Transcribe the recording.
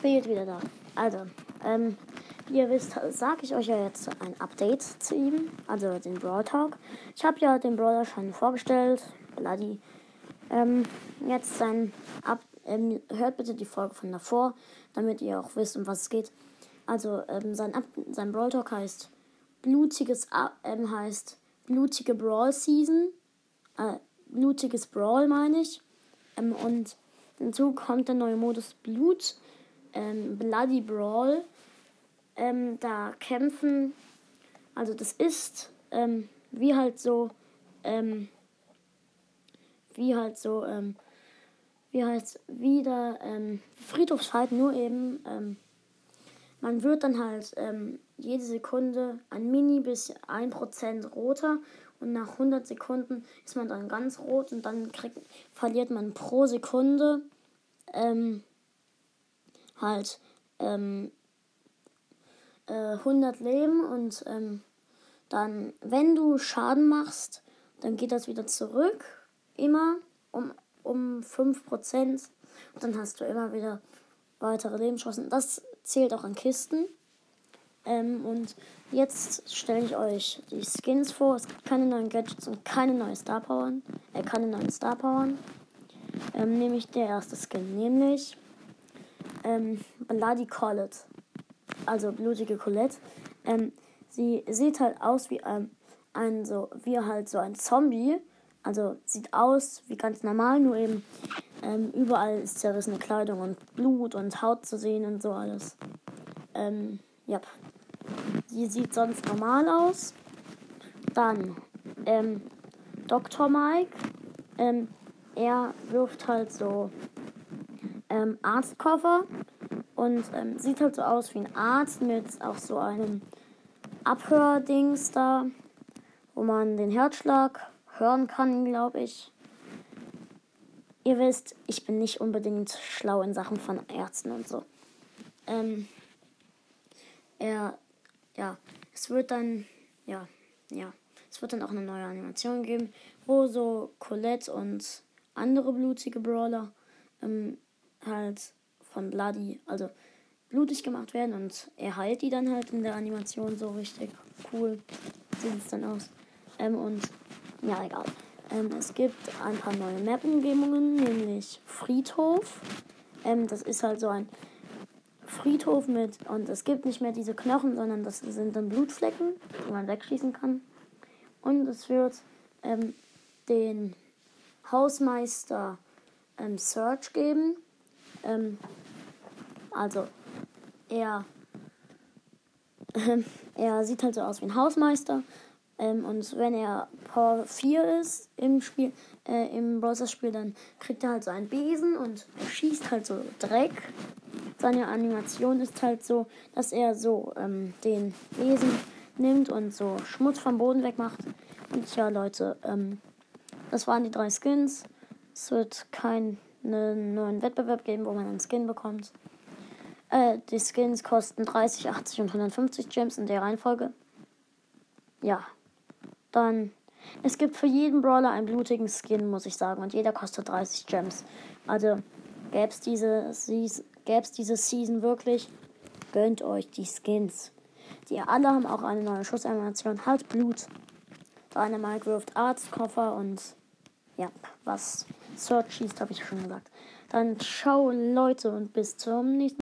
bin jetzt wieder da. Also, ähm, wie ihr wisst, sage ich euch ja jetzt ein Update zu ihm, also den Brawl Talk. Ich habe ja den Brawler schon vorgestellt, Bloody. Ähm, jetzt sein Up ähm, hört bitte die Folge von davor, damit ihr auch wisst, um was es geht. Also, ähm, sein, Up sein Brawl Talk heißt blutiges ähm, heißt blutige Brawl Season. Äh, blutiges Brawl meine ich. Ähm, und hinzu kommt der neue Modus Blut ähm, Bloody Brawl. Ähm, da kämpfen, also das ist ähm, wie halt so, ähm, wie halt so, ähm, wie halt wieder ähm, Friedhofsfight, nur eben, ähm, man wird dann halt jede Sekunde ein Mini bis 1% roter und nach 100 Sekunden ist man dann ganz rot und dann kriegt, verliert man pro Sekunde ähm, halt ähm, äh, 100 Leben und ähm, dann, wenn du Schaden machst, dann geht das wieder zurück, immer um, um 5%. Und dann hast du immer wieder weitere Lebenschancen. Das zählt auch an Kisten. Ähm, und jetzt stelle ich euch die Skins vor. Es gibt keine neuen Gadgets und keine neuen Star Powern. Äh, keine neuen Star Powern. Ähm, nämlich der erste Skin, nämlich ähm, Bloody Colette. Also blutige Colette. Ähm, sie sieht halt aus wie ein, ein so, wie halt so ein Zombie. Also sieht aus wie ganz normal, nur eben ähm, überall ist zerrissene Kleidung und Blut und Haut zu sehen und so alles. Ähm, ja. Sie sieht sonst normal aus. Dann, ähm, Dr. Mike. Ähm, er wirft halt so ähm, Arztkoffer und ähm, sieht halt so aus wie ein Arzt mit auch so einem Abhördings da, wo man den Herzschlag hören kann, glaube ich. Ihr wisst, ich bin nicht unbedingt schlau in Sachen von Ärzten und so. Ähm, er, ja, es wird dann, ja, ja, es wird dann auch eine neue Animation geben, wo so Colette und andere blutige Brawler ähm, halt von Bloody, also blutig gemacht werden und er heilt die dann halt in der Animation so richtig cool. Sieht es dann aus. Ähm, und ja, egal. Ähm, es gibt ein paar neue Map-Umgebungen, nämlich Friedhof. Ähm, das ist halt so ein Friedhof mit, und es gibt nicht mehr diese Knochen, sondern das sind dann Blutflecken, die man wegschießen kann. Und es wird ähm, den Hausmeister ähm, Search geben. Ähm, also er, äh, er sieht halt so aus wie ein Hausmeister. Ähm, und wenn er Power 4 ist im Spiel, äh, im Browser-Spiel, dann kriegt er halt so einen Besen und schießt halt so Dreck. Seine Animation ist halt so, dass er so ähm, den Besen nimmt und so Schmutz vom Boden wegmacht. Und ja, Leute, ähm, das waren die drei Skins. Es wird keinen neuen Wettbewerb geben, wo man einen Skin bekommt. Äh, die Skins kosten 30, 80 und 150 Gems in der Reihenfolge. Ja. Dann. Es gibt für jeden Brawler einen blutigen Skin, muss ich sagen. Und jeder kostet 30 Gems. Also gäbe es diese, gäb's diese Season wirklich, gönnt euch die Skins. Die alle haben auch eine neue Schussanimation. Halt Blut. Dynamite wirft Arztkoffer und ja, was Search schießt, habe ich schon gesagt. Dann ciao Leute und bis zum nächsten Mal.